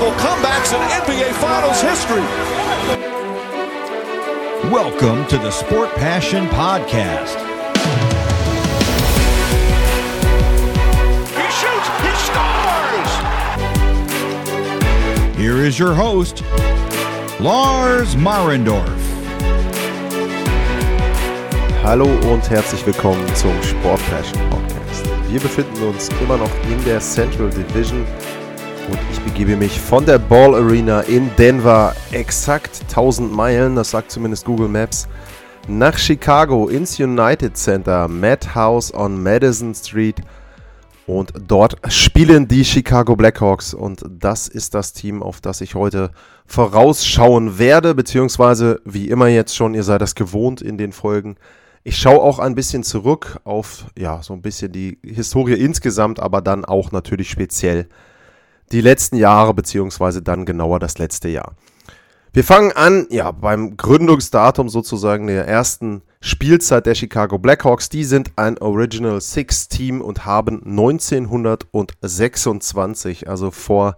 historical comebacks in NBA Finals history. Welcome to the Sport Passion Podcast. He shoots, he scores! Here is your host, Lars Marendorf. Hallo und herzlich willkommen zum Sport Passion Podcast. Wir befinden uns immer noch in der Central Division und ich begebe mich von der Ball Arena in Denver, exakt 1000 Meilen, das sagt zumindest Google Maps, nach Chicago ins United Center, Madhouse on Madison Street. Und dort spielen die Chicago Blackhawks und das ist das Team, auf das ich heute vorausschauen werde, beziehungsweise wie immer jetzt schon, ihr seid das gewohnt in den Folgen. Ich schaue auch ein bisschen zurück auf, ja, so ein bisschen die Historie insgesamt, aber dann auch natürlich speziell die letzten Jahre, beziehungsweise dann genauer das letzte Jahr. Wir fangen an, ja, beim Gründungsdatum sozusagen der ersten Spielzeit der Chicago Blackhawks. Die sind ein Original Six Team und haben 1926, also vor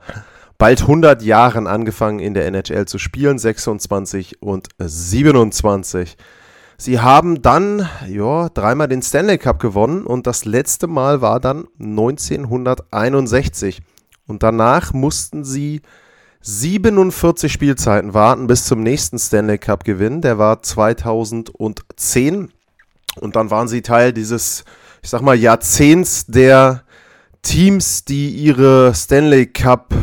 bald 100 Jahren angefangen in der NHL zu spielen, 26 und 27. Sie haben dann ja, dreimal den Stanley Cup gewonnen und das letzte Mal war dann 1961. Und danach mussten sie 47 Spielzeiten warten bis zum nächsten Stanley Cup Gewinn. Der war 2010. Und dann waren sie Teil dieses, ich sag mal, Jahrzehnts der Teams, die ihre Stanley Cup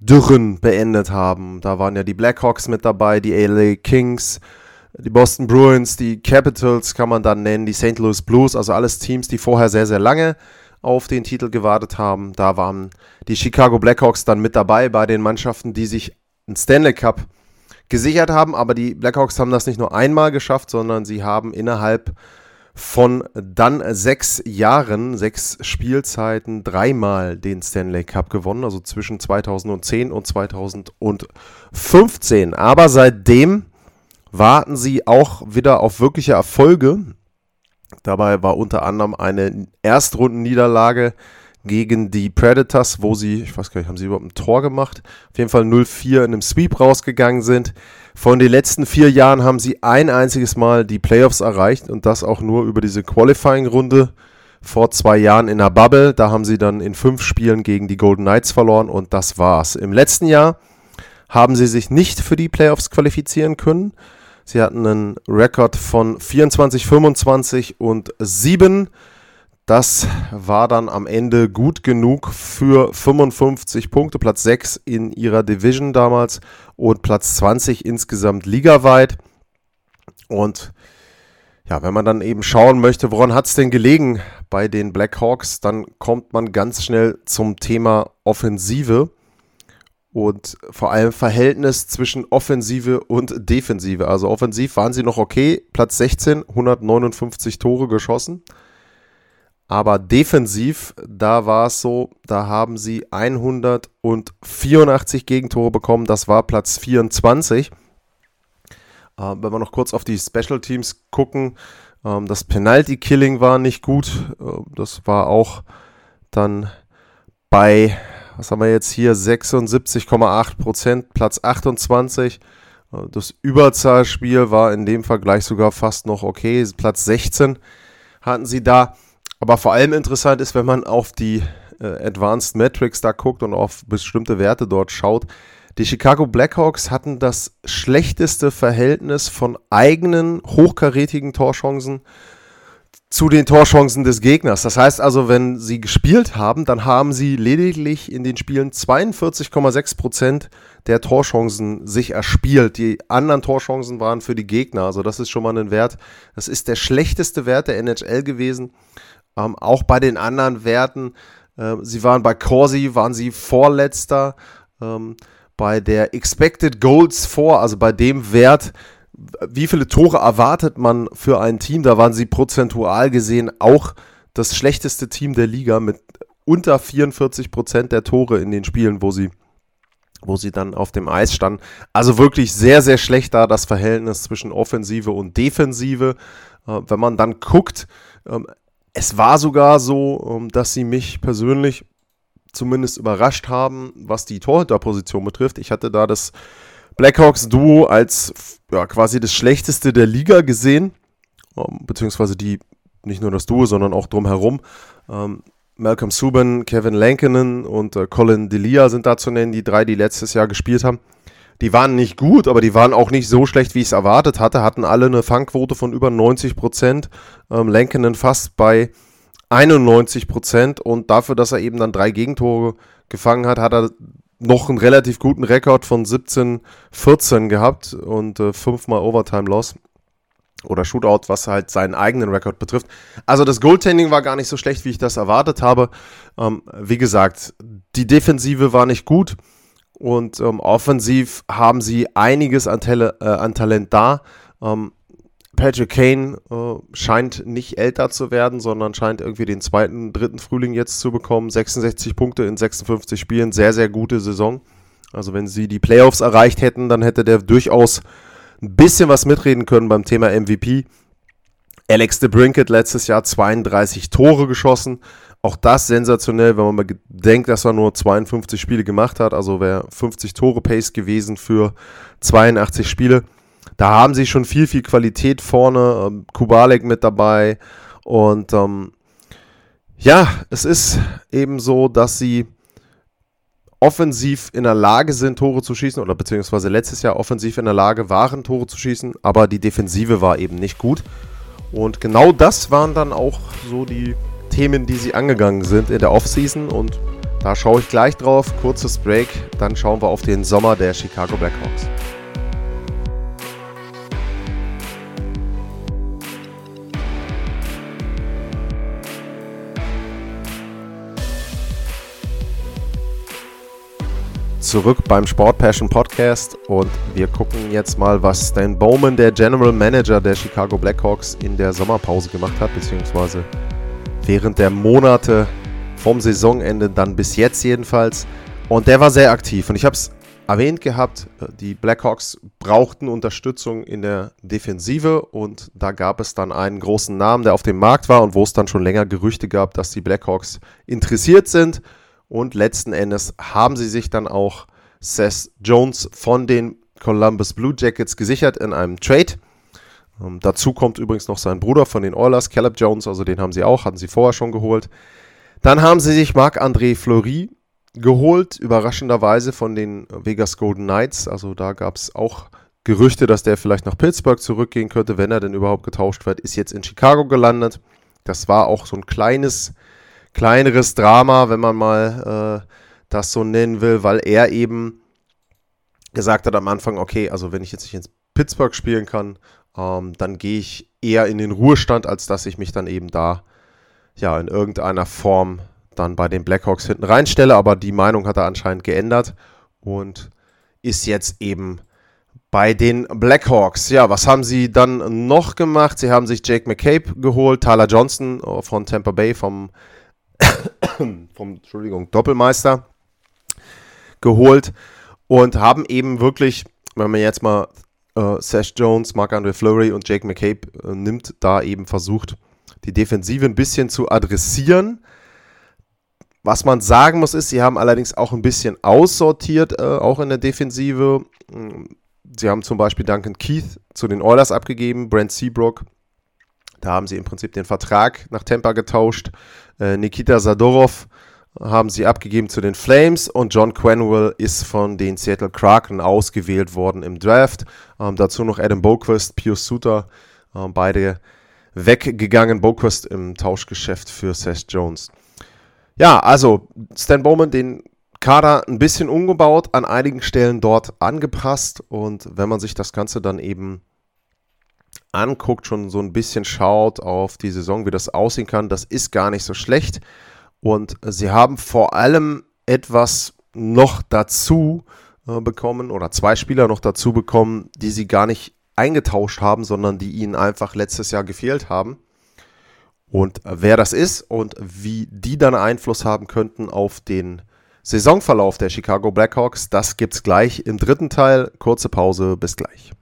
Dürren beendet haben. Da waren ja die Blackhawks mit dabei, die LA Kings, die Boston Bruins, die Capitals kann man dann nennen, die St. Louis Blues, also alles Teams, die vorher sehr, sehr lange auf den Titel gewartet haben. Da waren die Chicago Blackhawks dann mit dabei bei den Mannschaften, die sich einen Stanley Cup gesichert haben. Aber die Blackhawks haben das nicht nur einmal geschafft, sondern sie haben innerhalb von dann sechs Jahren, sechs Spielzeiten, dreimal den Stanley Cup gewonnen, also zwischen 2010 und 2015. Aber seitdem warten sie auch wieder auf wirkliche Erfolge. Dabei war unter anderem eine Erstrundenniederlage gegen die Predators, wo sie, ich weiß gar nicht, haben sie überhaupt ein Tor gemacht? Auf jeden Fall 0-4 in einem Sweep rausgegangen sind. Von den letzten vier Jahren haben sie ein einziges Mal die Playoffs erreicht und das auch nur über diese Qualifying-Runde vor zwei Jahren in der Bubble. Da haben sie dann in fünf Spielen gegen die Golden Knights verloren und das war's. Im letzten Jahr haben sie sich nicht für die Playoffs qualifizieren können. Sie hatten einen Rekord von 24, 25 und 7. Das war dann am Ende gut genug für 55 Punkte, Platz 6 in ihrer Division damals und Platz 20 insgesamt ligaweit. Und ja, wenn man dann eben schauen möchte, woran hat es denn gelegen bei den Blackhawks, dann kommt man ganz schnell zum Thema Offensive und vor allem Verhältnis zwischen Offensive und Defensive. Also offensiv waren sie noch okay, Platz 16, 159 Tore geschossen. Aber defensiv, da war es so, da haben sie 184 Gegentore bekommen, das war Platz 24. Äh, wenn wir noch kurz auf die Special Teams gucken, ähm, das Penalty Killing war nicht gut, äh, das war auch dann bei was haben wir jetzt hier? 76,8 Prozent, Platz 28. Das Überzahlspiel war in dem Vergleich sogar fast noch okay. Platz 16 hatten sie da. Aber vor allem interessant ist, wenn man auf die äh, Advanced Metrics da guckt und auf bestimmte Werte dort schaut. Die Chicago Blackhawks hatten das schlechteste Verhältnis von eigenen hochkarätigen Torchancen zu den Torchancen des Gegners. Das heißt also, wenn sie gespielt haben, dann haben sie lediglich in den Spielen 42,6 Prozent der Torchancen sich erspielt. Die anderen Torchancen waren für die Gegner. Also das ist schon mal ein Wert. Das ist der schlechteste Wert der NHL gewesen. Ähm, auch bei den anderen Werten. Äh, sie waren bei Corsi, waren sie Vorletzter. Ähm, bei der Expected Goals vor, also bei dem Wert, wie viele Tore erwartet man für ein Team? Da waren sie prozentual gesehen auch das schlechteste Team der Liga mit unter 44 Prozent der Tore in den Spielen, wo sie, wo sie dann auf dem Eis standen. Also wirklich sehr, sehr schlecht da das Verhältnis zwischen Offensive und Defensive. Äh, wenn man dann guckt, ähm, es war sogar so, ähm, dass sie mich persönlich zumindest überrascht haben, was die Torhüterposition betrifft. Ich hatte da das Blackhawks-Duo als ja, quasi das schlechteste der Liga gesehen, ähm, beziehungsweise die, nicht nur das Duo, sondern auch drumherum. Ähm, Malcolm Subban, Kevin Lankinen und äh, Colin Delia sind da zu nennen, die drei, die letztes Jahr gespielt haben. Die waren nicht gut, aber die waren auch nicht so schlecht, wie ich es erwartet hatte. Hatten alle eine Fangquote von über 90 Prozent. Ähm, Lankinen fast bei 91 Prozent. Und dafür, dass er eben dann drei Gegentore gefangen hat, hat er noch einen relativ guten Rekord von 17-14 gehabt und äh, fünfmal Overtime-Loss oder Shootout, was halt seinen eigenen Rekord betrifft. Also das Goaltending war gar nicht so schlecht, wie ich das erwartet habe. Ähm, wie gesagt, die Defensive war nicht gut und ähm, offensiv haben sie einiges an, Tele äh, an Talent da. Ähm, Patrick Kane äh, scheint nicht älter zu werden, sondern scheint irgendwie den zweiten, dritten Frühling jetzt zu bekommen. 66 Punkte in 56 Spielen, sehr, sehr gute Saison. Also wenn sie die Playoffs erreicht hätten, dann hätte der durchaus ein bisschen was mitreden können beim Thema MVP. Alex de Brinket letztes Jahr 32 Tore geschossen. Auch das sensationell, wenn man mal denkt, dass er nur 52 Spiele gemacht hat. Also wäre 50 Tore Pace gewesen für 82 Spiele. Da haben sie schon viel, viel Qualität vorne. Ähm, Kubalek mit dabei. Und ähm, ja, es ist eben so, dass sie offensiv in der Lage sind, Tore zu schießen, oder beziehungsweise letztes Jahr offensiv in der Lage waren, Tore zu schießen, aber die Defensive war eben nicht gut. Und genau das waren dann auch so die Themen, die sie angegangen sind in der Offseason. Und da schaue ich gleich drauf. Kurzes Break, dann schauen wir auf den Sommer der Chicago Blackhawks. Zurück beim Sport Passion Podcast und wir gucken jetzt mal, was Stan Bowman, der General Manager der Chicago Blackhawks, in der Sommerpause gemacht hat, beziehungsweise während der Monate vom Saisonende, dann bis jetzt jedenfalls. Und der war sehr aktiv und ich habe es erwähnt gehabt, die Blackhawks brauchten Unterstützung in der Defensive und da gab es dann einen großen Namen, der auf dem Markt war und wo es dann schon länger Gerüchte gab, dass die Blackhawks interessiert sind. Und letzten Endes haben sie sich dann auch Seth Jones von den Columbus Blue Jackets gesichert in einem Trade. Ähm, dazu kommt übrigens noch sein Bruder von den Oilers, Caleb Jones, also den haben sie auch, hatten sie vorher schon geholt. Dann haben sie sich Marc-André Fleury geholt, überraschenderweise von den Vegas Golden Knights. Also da gab es auch Gerüchte, dass der vielleicht nach Pittsburgh zurückgehen könnte, wenn er denn überhaupt getauscht wird. Ist jetzt in Chicago gelandet. Das war auch so ein kleines kleineres Drama, wenn man mal äh, das so nennen will, weil er eben gesagt hat am Anfang, okay, also wenn ich jetzt nicht ins Pittsburgh spielen kann, ähm, dann gehe ich eher in den Ruhestand, als dass ich mich dann eben da ja in irgendeiner Form dann bei den Blackhawks hinten reinstelle. Aber die Meinung hat er anscheinend geändert und ist jetzt eben bei den Blackhawks. Ja, was haben sie dann noch gemacht? Sie haben sich Jake McCabe geholt, Tyler Johnson äh, von Tampa Bay vom vom Entschuldigung, Doppelmeister geholt und haben eben wirklich, wenn man jetzt mal äh, Sash Jones, Marc-André Fleury und Jake McCabe äh, nimmt, da eben versucht, die Defensive ein bisschen zu adressieren. Was man sagen muss, ist, sie haben allerdings auch ein bisschen aussortiert, äh, auch in der Defensive. Sie haben zum Beispiel Duncan Keith zu den Oilers abgegeben, Brent Seabrook da haben sie im Prinzip den Vertrag nach Tampa getauscht. Äh, Nikita Sadorov haben sie abgegeben zu den Flames und John Quenwell ist von den Seattle Kraken ausgewählt worden im Draft. Ähm, dazu noch Adam Boquist, Pius Suter, äh, beide weggegangen. Boquist im Tauschgeschäft für Seth Jones. Ja, also Stan Bowman den Kader ein bisschen umgebaut, an einigen Stellen dort angepasst und wenn man sich das Ganze dann eben anguckt, schon so ein bisschen schaut auf die Saison, wie das aussehen kann, das ist gar nicht so schlecht. Und sie haben vor allem etwas noch dazu äh, bekommen oder zwei Spieler noch dazu bekommen, die sie gar nicht eingetauscht haben, sondern die ihnen einfach letztes Jahr gefehlt haben. Und wer das ist und wie die dann Einfluss haben könnten auf den Saisonverlauf der Chicago Blackhawks, das gibt's gleich im dritten Teil. Kurze Pause, bis gleich.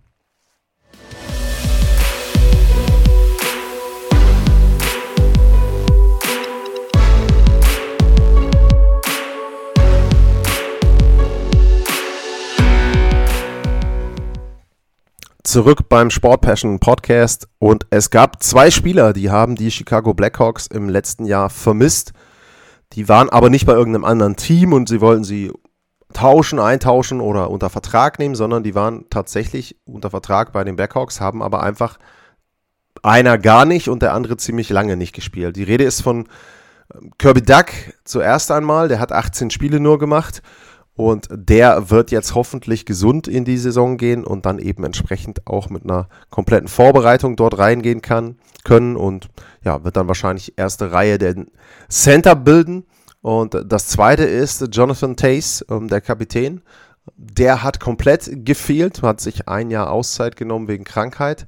Zurück beim Sport Passion Podcast und es gab zwei Spieler, die haben die Chicago Blackhawks im letzten Jahr vermisst. Die waren aber nicht bei irgendeinem anderen Team und sie wollten sie tauschen, eintauschen oder unter Vertrag nehmen, sondern die waren tatsächlich unter Vertrag bei den Blackhawks, haben aber einfach einer gar nicht und der andere ziemlich lange nicht gespielt. Die Rede ist von ähm, Kirby Duck zuerst einmal, der hat 18 Spiele nur gemacht und der wird jetzt hoffentlich gesund in die Saison gehen und dann eben entsprechend auch mit einer kompletten Vorbereitung dort reingehen kann, können und ja, wird dann wahrscheinlich erste Reihe der Center bilden. Und das zweite ist Jonathan Tace, ähm, der Kapitän. Der hat komplett gefehlt, hat sich ein Jahr Auszeit genommen wegen Krankheit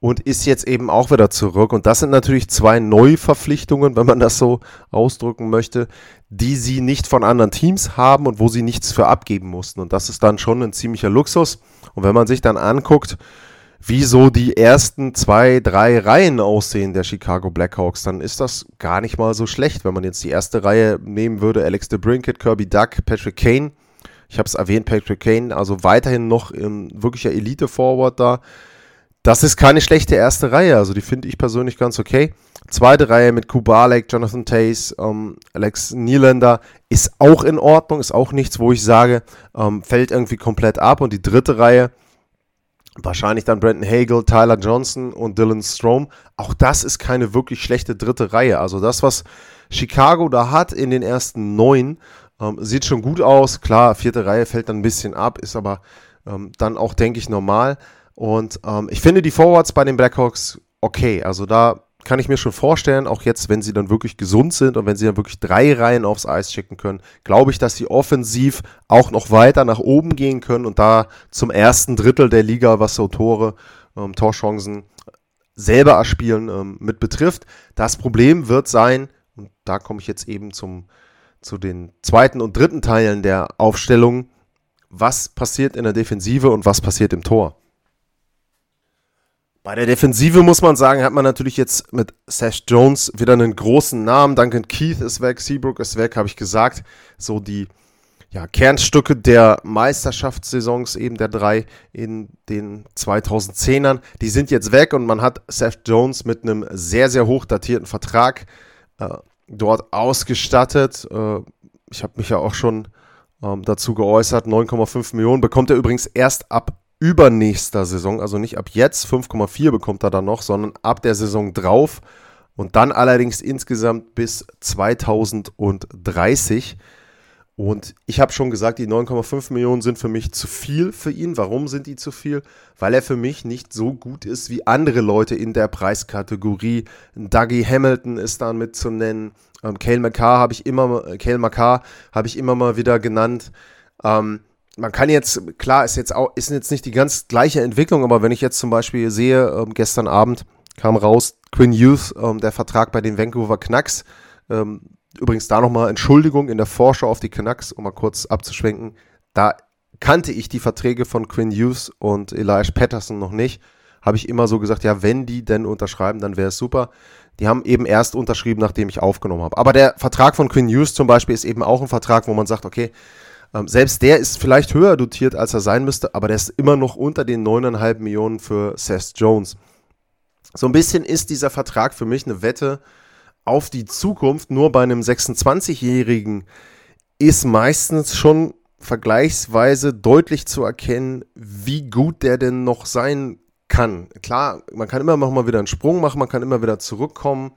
und ist jetzt eben auch wieder zurück. Und das sind natürlich zwei Neuverpflichtungen, wenn man das so ausdrücken möchte, die sie nicht von anderen Teams haben und wo sie nichts für abgeben mussten. Und das ist dann schon ein ziemlicher Luxus. Und wenn man sich dann anguckt, wie so die ersten zwei, drei Reihen aussehen der Chicago Blackhawks, dann ist das gar nicht mal so schlecht, wenn man jetzt die erste Reihe nehmen würde. Alex DeBrinket, Kirby Duck, Patrick Kane. Ich habe es erwähnt, Patrick Kane, also weiterhin noch im wirklicher Elite-Forward da. Das ist keine schlechte erste Reihe, also die finde ich persönlich ganz okay. Zweite Reihe mit Kubalek, Jonathan Tace, ähm, Alex Nylander ist auch in Ordnung, ist auch nichts, wo ich sage, ähm, fällt irgendwie komplett ab. Und die dritte Reihe, Wahrscheinlich dann Brandon Hagel, Tyler Johnson und Dylan Strom. Auch das ist keine wirklich schlechte dritte Reihe. Also das, was Chicago da hat in den ersten neun, ähm, sieht schon gut aus. Klar, vierte Reihe fällt dann ein bisschen ab, ist aber ähm, dann auch, denke ich, normal. Und ähm, ich finde die Forwards bei den Blackhawks okay. Also da kann ich mir schon vorstellen, auch jetzt, wenn sie dann wirklich gesund sind und wenn sie dann wirklich drei Reihen aufs Eis schicken können, glaube ich, dass sie offensiv auch noch weiter nach oben gehen können und da zum ersten Drittel der Liga, was so Tore, ähm, Torchancen selber erspielen ähm, mit betrifft. Das Problem wird sein, und da komme ich jetzt eben zum, zu den zweiten und dritten Teilen der Aufstellung, was passiert in der Defensive und was passiert im Tor. Bei der Defensive muss man sagen, hat man natürlich jetzt mit Sash Jones wieder einen großen Namen. Duncan Keith ist weg, Seabrook ist weg, habe ich gesagt. So die ja, Kernstücke der Meisterschaftssaisons, eben der drei in den 2010ern, die sind jetzt weg und man hat Seth Jones mit einem sehr, sehr hoch datierten Vertrag äh, dort ausgestattet. Äh, ich habe mich ja auch schon ähm, dazu geäußert. 9,5 Millionen bekommt er übrigens erst ab übernächster Saison, also nicht ab jetzt 5,4 bekommt er dann noch, sondern ab der Saison drauf und dann allerdings insgesamt bis 2030. Und ich habe schon gesagt, die 9,5 Millionen sind für mich zu viel für ihn. Warum sind die zu viel? Weil er für mich nicht so gut ist wie andere Leute in der Preiskategorie. Dougie Hamilton ist da mit zu nennen. Ähm, Cale McCarr habe ich immer, ich immer mal wieder genannt. Ähm, man kann jetzt, klar, ist jetzt auch, ist jetzt nicht die ganz gleiche Entwicklung, aber wenn ich jetzt zum Beispiel sehe, ähm, gestern Abend kam raus, Quinn Youth, ähm, der Vertrag bei den Vancouver Canucks, ähm, übrigens da nochmal Entschuldigung in der Vorschau auf die Canucks, um mal kurz abzuschwenken, da kannte ich die Verträge von Quinn Hughes und Elias Patterson noch nicht. Habe ich immer so gesagt, ja, wenn die denn unterschreiben, dann wäre es super. Die haben eben erst unterschrieben, nachdem ich aufgenommen habe. Aber der Vertrag von Quinn Hughes zum Beispiel ist eben auch ein Vertrag, wo man sagt, okay, ähm, selbst der ist vielleicht höher dotiert, als er sein müsste, aber der ist immer noch unter den 9,5 Millionen für Seth Jones. So ein bisschen ist dieser Vertrag für mich eine Wette auf die Zukunft. Nur bei einem 26-Jährigen ist meistens schon vergleichsweise deutlich zu erkennen, wie gut der denn noch sein kann. Klar, man kann immer noch mal wieder einen Sprung machen, man kann immer wieder zurückkommen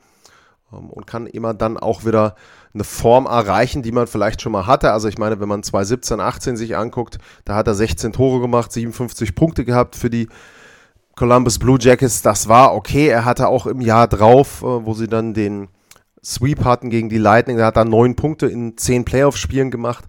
und kann immer dann auch wieder eine Form erreichen, die man vielleicht schon mal hatte. Also ich meine, wenn man 2017, 18 sich anguckt, da hat er 16 Tore gemacht, 57 Punkte gehabt für die Columbus Blue Jackets. Das war okay. Er hatte auch im Jahr drauf, äh, wo sie dann den Sweep hatten gegen die Lightning, da hat er neun Punkte in zehn Playoff-Spielen gemacht.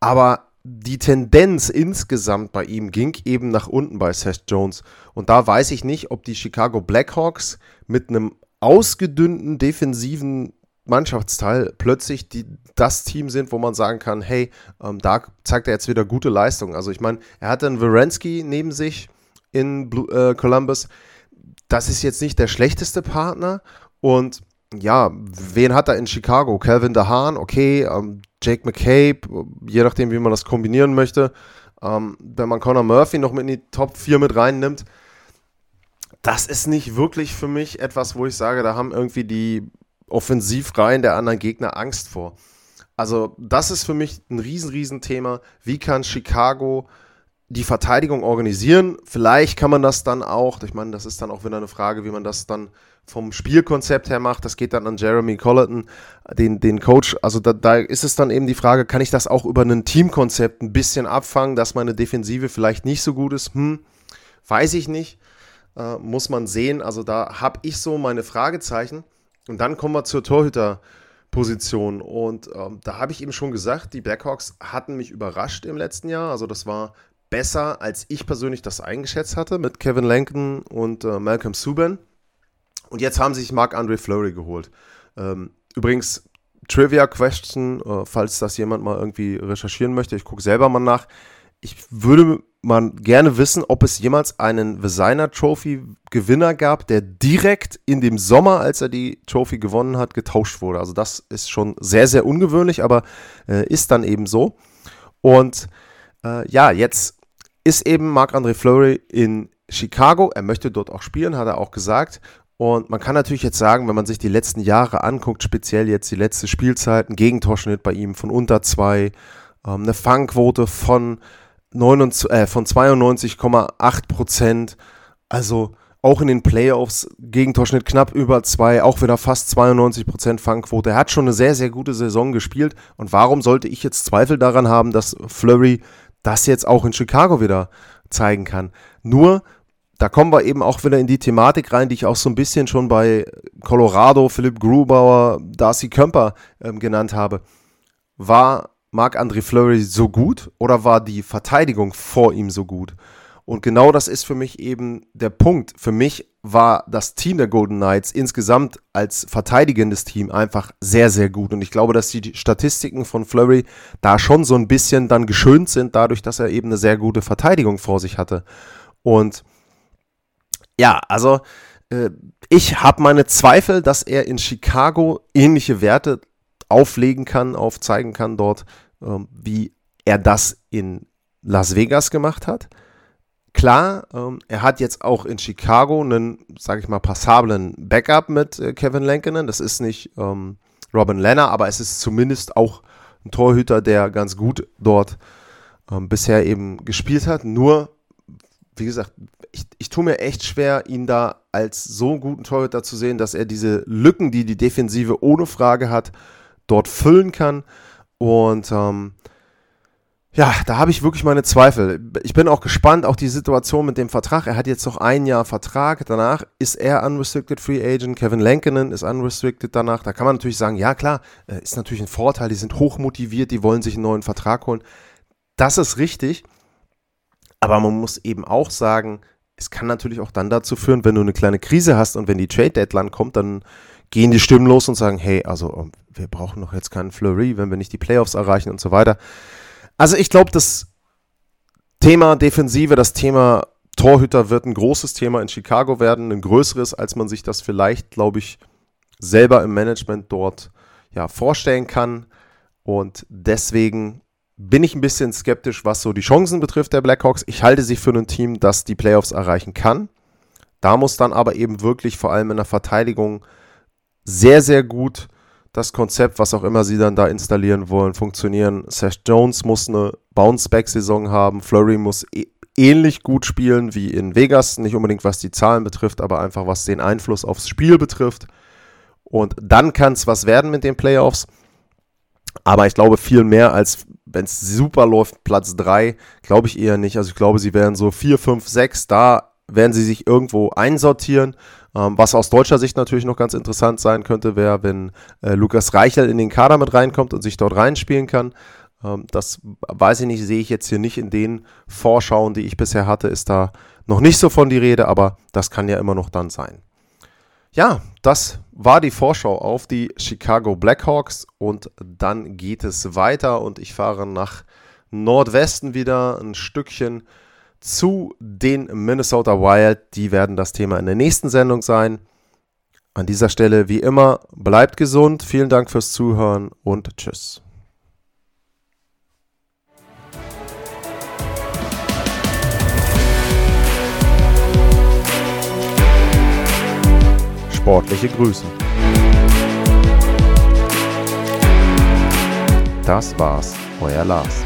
Aber die Tendenz insgesamt bei ihm ging eben nach unten bei Seth Jones. Und da weiß ich nicht, ob die Chicago Blackhawks mit einem ausgedünnten defensiven Mannschaftsteil plötzlich die, das Team sind, wo man sagen kann, hey, ähm, da zeigt er jetzt wieder gute Leistung. Also ich meine, er hat einen Wierenski neben sich in Blue, äh, Columbus. Das ist jetzt nicht der schlechteste Partner. Und ja, wen hat er in Chicago? Calvin DeHaan, okay, ähm, Jake McCabe, je nachdem, wie man das kombinieren möchte. Ähm, wenn man Connor Murphy noch mit in die Top 4 mit reinnimmt, das ist nicht wirklich für mich etwas, wo ich sage, da haben irgendwie die Offensivreihen der anderen Gegner Angst vor. Also das ist für mich ein riesen, riesen Thema. Wie kann Chicago die Verteidigung organisieren? Vielleicht kann man das dann auch, ich meine, das ist dann auch wieder eine Frage, wie man das dann vom Spielkonzept her macht. Das geht dann an Jeremy Colleton, den, den Coach. Also da, da ist es dann eben die Frage, kann ich das auch über ein Teamkonzept ein bisschen abfangen, dass meine Defensive vielleicht nicht so gut ist? Hm, weiß ich nicht äh, muss man sehen. Also da habe ich so meine Fragezeichen. Und dann kommen wir zur Torhüterposition. Und ähm, da habe ich eben schon gesagt, die Blackhawks hatten mich überrascht im letzten Jahr. Also das war besser, als ich persönlich das eingeschätzt hatte mit Kevin Lanken und äh, Malcolm Subban. Und jetzt haben sie sich Marc-André Fleury geholt. Ähm, übrigens, Trivia-Question, äh, falls das jemand mal irgendwie recherchieren möchte. Ich gucke selber mal nach. Ich würde man gerne wissen, ob es jemals einen Designer Trophy Gewinner gab, der direkt in dem Sommer, als er die Trophy gewonnen hat, getauscht wurde. Also das ist schon sehr, sehr ungewöhnlich, aber äh, ist dann eben so. Und äh, ja, jetzt ist eben Marc-André Fleury in Chicago. Er möchte dort auch spielen, hat er auch gesagt. Und man kann natürlich jetzt sagen, wenn man sich die letzten Jahre anguckt, speziell jetzt die letzte Spielzeit, ein Gegentorschnitt bei ihm von unter zwei, ähm, eine Fangquote von 29, äh, von 92,8 Prozent. Also auch in den Playoffs Gegentorschnitt knapp über zwei, auch wieder fast 92 Prozent Fangquote. Er hat schon eine sehr, sehr gute Saison gespielt. Und warum sollte ich jetzt Zweifel daran haben, dass Flurry das jetzt auch in Chicago wieder zeigen kann? Nur, da kommen wir eben auch wieder in die Thematik rein, die ich auch so ein bisschen schon bei Colorado, Philipp Grubauer, Darcy Kemper ähm, genannt habe. War Marc-André Fleury so gut oder war die Verteidigung vor ihm so gut? Und genau das ist für mich eben der Punkt. Für mich war das Team der Golden Knights insgesamt als verteidigendes Team einfach sehr, sehr gut. Und ich glaube, dass die Statistiken von Flurry da schon so ein bisschen dann geschönt sind, dadurch, dass er eben eine sehr gute Verteidigung vor sich hatte. Und ja, also äh, ich habe meine Zweifel, dass er in Chicago ähnliche Werte auflegen kann, aufzeigen kann dort, ähm, wie er das in Las Vegas gemacht hat. Klar, ähm, er hat jetzt auch in Chicago einen, sage ich mal, passablen Backup mit äh, Kevin Lankinen. Das ist nicht ähm, Robin Lenner, aber es ist zumindest auch ein Torhüter, der ganz gut dort ähm, bisher eben gespielt hat. Nur, wie gesagt, ich, ich tue mir echt schwer, ihn da als so guten Torhüter zu sehen, dass er diese Lücken, die die Defensive ohne Frage hat, dort füllen kann. Und ähm, ja, da habe ich wirklich meine Zweifel. Ich bin auch gespannt, auch die Situation mit dem Vertrag. Er hat jetzt noch ein Jahr Vertrag. Danach ist er Unrestricted Free Agent. Kevin Lankinen ist Unrestricted danach. Da kann man natürlich sagen, ja klar, äh, ist natürlich ein Vorteil. Die sind hochmotiviert, die wollen sich einen neuen Vertrag holen. Das ist richtig. Aber man muss eben auch sagen, es kann natürlich auch dann dazu führen, wenn du eine kleine Krise hast und wenn die Trade Deadline kommt, dann gehen die Stimmen los und sagen, hey, also ähm, wir brauchen doch jetzt keinen Flurry, wenn wir nicht die Playoffs erreichen und so weiter. Also ich glaube, das Thema Defensive, das Thema Torhüter wird ein großes Thema in Chicago werden, ein größeres, als man sich das vielleicht, glaube ich, selber im Management dort ja, vorstellen kann. Und deswegen bin ich ein bisschen skeptisch, was so die Chancen betrifft der Blackhawks. Ich halte sie für ein Team, das die Playoffs erreichen kann. Da muss dann aber eben wirklich vor allem in der Verteidigung sehr, sehr gut das Konzept, was auch immer sie dann da installieren wollen, funktionieren. Seth Jones muss eine Bounce-Back-Saison haben. Flurry muss e ähnlich gut spielen wie in Vegas. Nicht unbedingt was die Zahlen betrifft, aber einfach was den Einfluss aufs Spiel betrifft. Und dann kann es was werden mit den Playoffs. Aber ich glaube viel mehr als wenn es super läuft, Platz 3, glaube ich eher nicht. Also ich glaube, sie werden so 4, 5, 6, da werden sie sich irgendwo einsortieren. Ähm, was aus deutscher Sicht natürlich noch ganz interessant sein könnte, wäre, wenn äh, Lukas Reichel in den Kader mit reinkommt und sich dort reinspielen kann. Ähm, das weiß ich nicht, sehe ich jetzt hier nicht in den Vorschauen, die ich bisher hatte, ist da noch nicht so von die Rede, aber das kann ja immer noch dann sein. Ja, das war die Vorschau auf die Chicago Blackhawks und dann geht es weiter und ich fahre nach Nordwesten wieder ein Stückchen zu den Minnesota Wild. Die werden das Thema in der nächsten Sendung sein. An dieser Stelle wie immer, bleibt gesund, vielen Dank fürs Zuhören und tschüss. Sportliche Grüße. Das war's, euer Lars.